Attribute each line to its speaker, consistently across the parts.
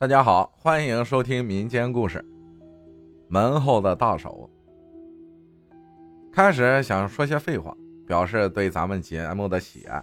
Speaker 1: 大家好，欢迎收听民间故事。门后的大手。开始想说些废话，表示对咱们节目的喜爱，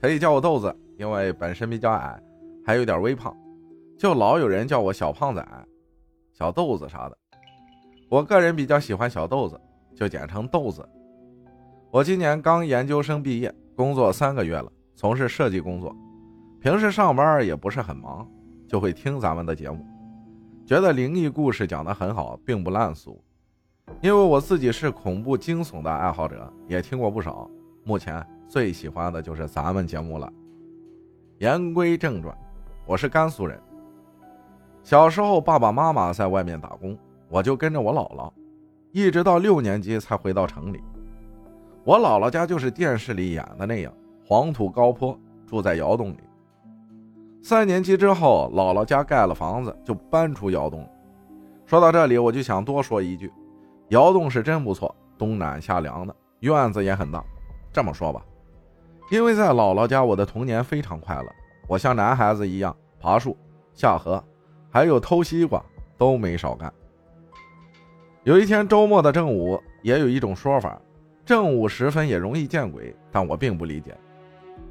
Speaker 1: 可以叫我豆子，因为本身比较矮，还有点微胖，就老有人叫我小胖仔、小豆子啥的。我个人比较喜欢小豆子，就简称豆子。我今年刚研究生毕业，工作三个月了，从事设计工作，平时上班也不是很忙。就会听咱们的节目，觉得灵异故事讲得很好，并不烂俗。因为我自己是恐怖惊悚的爱好者，也听过不少。目前最喜欢的就是咱们节目了。言归正传，我是甘肃人。小时候爸爸妈妈在外面打工，我就跟着我姥姥，一直到六年级才回到城里。我姥姥家就是电视里演的那样，黄土高坡，住在窑洞里。三年级之后，姥姥家盖了房子，就搬出窑洞。说到这里，我就想多说一句：窑洞是真不错，冬暖夏凉的，院子也很大。这么说吧，因为在姥姥家，我的童年非常快乐。我像男孩子一样爬树、下河，还有偷西瓜，都没少干。有一天周末的正午，也有一种说法，正午时分也容易见鬼，但我并不理解，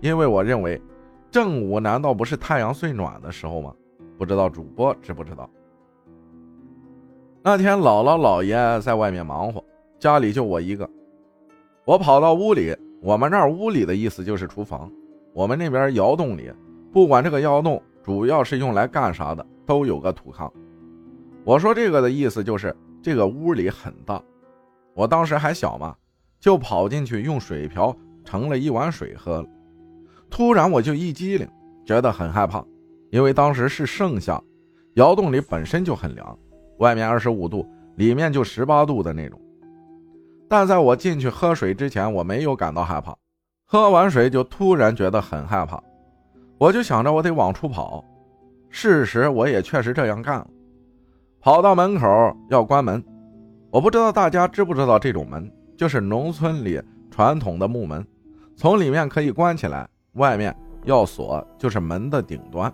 Speaker 1: 因为我认为。正午难道不是太阳最暖的时候吗？不知道主播知不知道？那天姥姥姥爷在外面忙活，家里就我一个。我跑到屋里，我们那儿屋里的意思就是厨房。我们那边窑洞里，不管这个窑洞主要是用来干啥的，都有个土炕。我说这个的意思就是这个屋里很大。我当时还小嘛，就跑进去用水瓢盛了一碗水喝了。突然我就一激灵，觉得很害怕，因为当时是盛夏，窑洞里本身就很凉，外面二十五度，里面就十八度的那种。但在我进去喝水之前，我没有感到害怕，喝完水就突然觉得很害怕，我就想着我得往出跑。事实我也确实这样干了，跑到门口要关门，我不知道大家知不知道这种门，就是农村里传统的木门，从里面可以关起来。外面要锁，就是门的顶端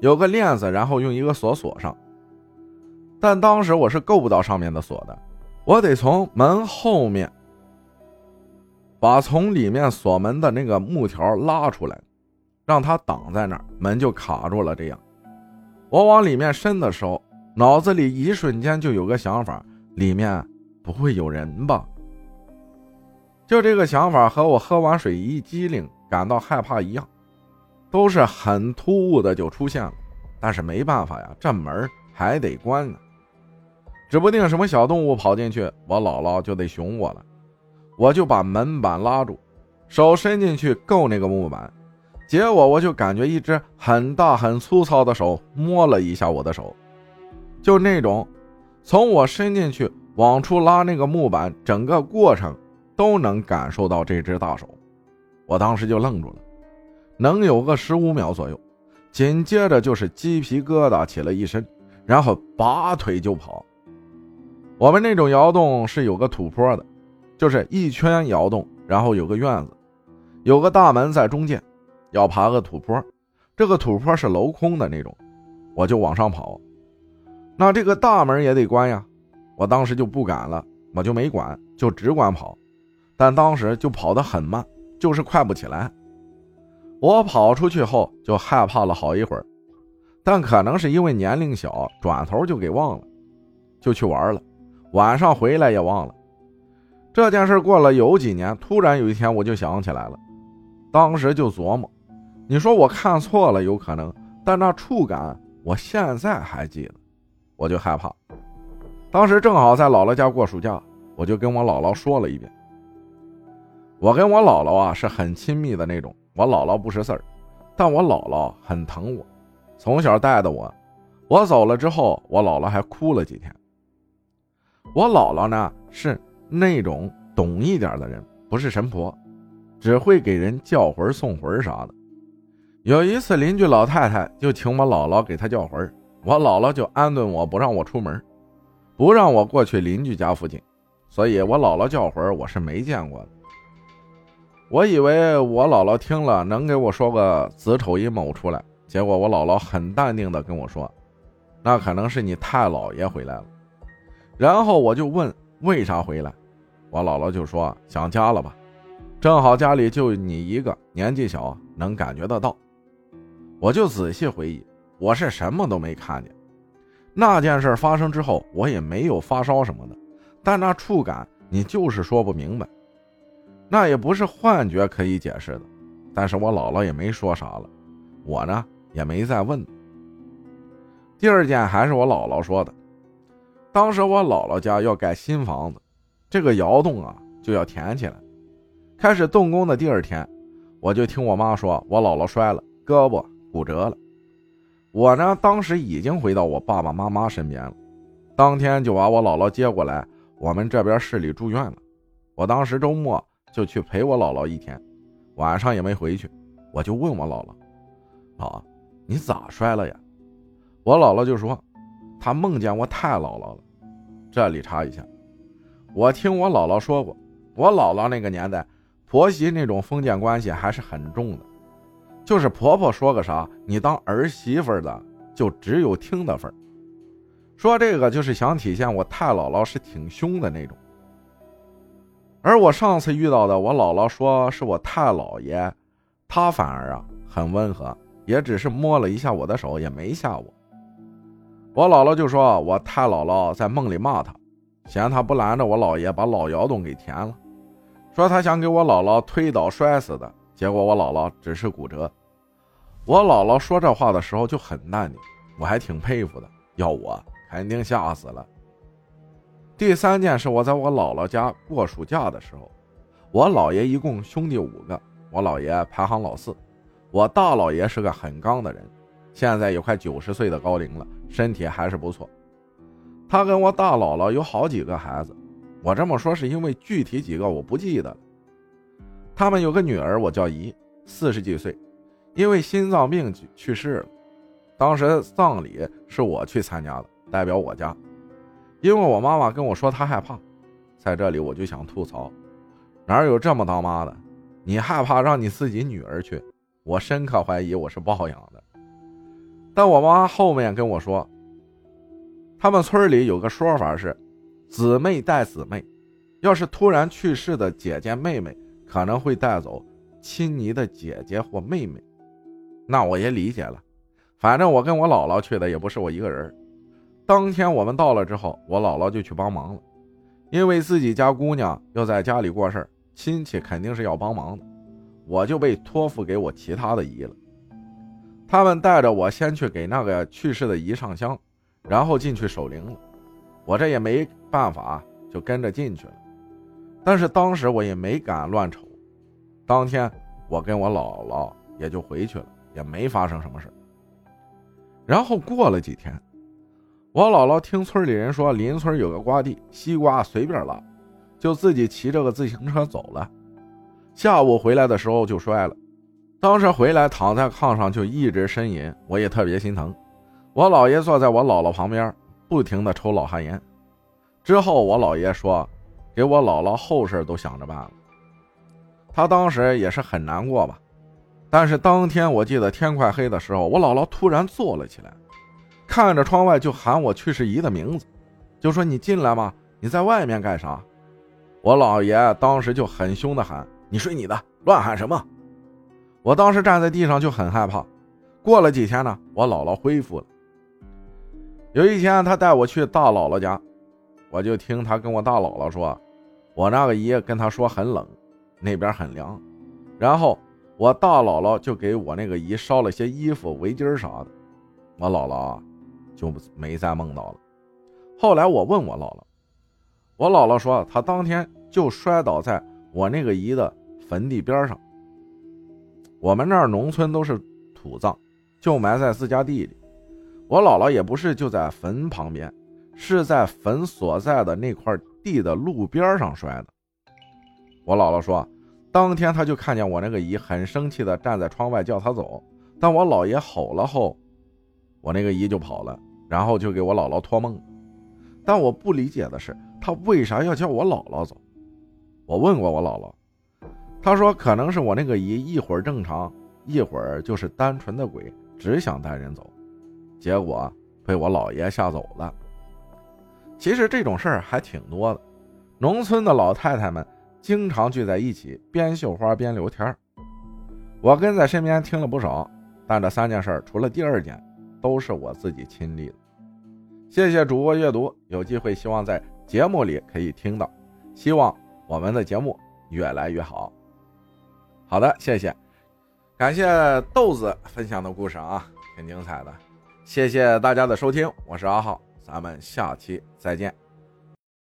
Speaker 1: 有个链子，然后用一个锁锁上。但当时我是够不到上面的锁的，我得从门后面把从里面锁门的那个木条拉出来，让它挡在那儿，门就卡住了。这样，我往里面伸的时候，脑子里一瞬间就有个想法：里面不会有人吧？就这个想法和我喝完水一激灵。感到害怕一样，都是很突兀的就出现了，但是没办法呀，这门还得关呢，指不定什么小动物跑进去，我姥姥就得熊我了。我就把门板拉住，手伸进去够那个木板，结果我就感觉一只很大很粗糙的手摸了一下我的手，就那种从我伸进去往出拉那个木板，整个过程都能感受到这只大手。我当时就愣住了，能有个十五秒左右，紧接着就是鸡皮疙瘩起了一身，然后拔腿就跑。我们那种窑洞是有个土坡的，就是一圈窑洞，然后有个院子，有个大门在中间，要爬个土坡，这个土坡是镂空的那种，我就往上跑。那这个大门也得关呀，我当时就不敢了，我就没管，就只管跑，但当时就跑得很慢。就是快不起来，我跑出去后就害怕了好一会儿，但可能是因为年龄小，转头就给忘了，就去玩了。晚上回来也忘了这件事。过了有几年，突然有一天我就想起来了，当时就琢磨，你说我看错了有可能，但那触感我现在还记得，我就害怕。当时正好在姥姥家过暑假，我就跟我姥姥说了一遍。我跟我姥姥啊是很亲密的那种，我姥姥不识字儿，但我姥姥很疼我，从小带的我。我走了之后，我姥姥还哭了几天。我姥姥呢是那种懂一点的人，不是神婆，只会给人叫魂送魂啥的。有一次邻居老太太就请我姥姥给她叫魂，我姥姥就安顿我不让我出门，不让我过去邻居家附近，所以我姥姥叫魂我是没见过的。我以为我姥姥听了能给我说个子丑寅卯出来，结果我姥姥很淡定的跟我说：“那可能是你太姥爷回来了。”然后我就问为啥回来，我姥姥就说想家了吧，正好家里就你一个，年纪小，能感觉得到。我就仔细回忆，我是什么都没看见。那件事发生之后，我也没有发烧什么的，但那触感你就是说不明白，那也不是幻觉可以解释的。但是我姥姥也没说啥了，我呢也没再问。第二件还是我姥姥说的，当时我姥姥家要盖新房子，这个窑洞啊就要填起来。开始动工的第二天，我就听我妈说我姥姥摔了，胳膊骨折了。我呢，当时已经回到我爸爸妈妈身边了，当天就把我姥姥接过来，我们这边市里住院了。我当时周末就去陪我姥姥一天，晚上也没回去，我就问我姥姥：“姥，你咋摔了呀？”我姥姥就说：“她梦见我太姥姥了。”这里插一下，我听我姥姥说过，我姥姥那个年代，婆媳那种封建关系还是很重的。就是婆婆说个啥，你当儿媳妇的就只有听的份说这个就是想体现我太姥姥是挺凶的那种。而我上次遇到的，我姥姥说是我太姥爷，他反而啊很温和，也只是摸了一下我的手，也没吓我。我姥姥就说我太姥姥在梦里骂他，嫌他不拦着我姥爷把老窑洞给填了，说他想给我姥姥推倒摔死的，结果我姥姥只是骨折。我姥姥说这话的时候就很淡定，我还挺佩服的。要我肯定吓死了。第三件是我在我姥姥家过暑假的时候，我姥爷一共兄弟五个，我姥爷排行老四。我大姥爷是个很刚的人，现在有快九十岁的高龄了，身体还是不错。他跟我大姥姥有好几个孩子，我这么说是因为具体几个我不记得了。他们有个女儿，我叫姨，四十几岁。因为心脏病去世了，当时葬礼是我去参加的，代表我家。因为我妈妈跟我说她害怕，在这里我就想吐槽，哪有这么当妈的？你害怕让你自己女儿去？我深刻怀疑我是抱养的。但我妈后面跟我说，他们村里有个说法是，姊妹带姊妹，要是突然去世的姐姐妹妹，可能会带走亲昵的姐姐或妹妹。那我也理解了，反正我跟我姥姥去的也不是我一个人。当天我们到了之后，我姥姥就去帮忙了，因为自己家姑娘要在家里过事儿，亲戚肯定是要帮忙的，我就被托付给我其他的姨了。他们带着我先去给那个去世的姨上香，然后进去守灵了。我这也没办法，就跟着进去了。但是当时我也没敢乱瞅。当天我跟我姥姥也就回去了。也没发生什么事然后过了几天，我姥姥听村里人说邻村有个瓜地，西瓜随便拉，就自己骑着个自行车走了。下午回来的时候就摔了，当时回来躺在炕上就一直呻吟，我也特别心疼。我姥爷坐在我姥姥旁边，不停的抽老旱烟。之后我姥爷说，给我姥姥后事都想着办了。他当时也是很难过吧。但是当天我记得天快黑的时候，我姥姥突然坐了起来，看着窗外就喊我去世姨的名字，就说：“你进来吗？你在外面干啥？”我姥爷当时就很凶的喊：“你睡你的，乱喊什么？”我当时站在地上就很害怕。过了几天呢，我姥姥恢复了。有一天，他带我去大姥姥家，我就听他跟我大姥姥说：“我那个姨跟他说很冷，那边很凉。”然后。我大姥姥就给我那个姨烧了些衣服、围巾啥的，我姥姥就没再梦到了。后来我问我姥姥，我姥姥说她当天就摔倒在我那个姨的坟地边上。我们那儿农村都是土葬，就埋在自家地里。我姥姥也不是就在坟旁边，是在坟所在的那块地的路边上摔的。我姥姥说。当天她就看见我那个姨很生气的站在窗外叫她走，但我姥爷吼了后，我那个姨就跑了，然后就给我姥姥托梦。但我不理解的是，她为啥要叫我姥姥走？我问过我姥姥，她说可能是我那个姨一会儿正常，一会儿就是单纯的鬼，只想带人走，结果被我姥爷吓走了。其实这种事儿还挺多的，农村的老太太们经常聚在一起，边绣花边聊天我跟在身边听了不少，但这三件事除了第二件，都是我自己亲历的。谢谢主播阅读，有机会希望在节目里可以听到，希望我们的节目越来越好。好的，谢谢，感谢豆子分享的故事啊，挺精彩的。谢谢大家的收听，我是阿浩，咱们下期再见。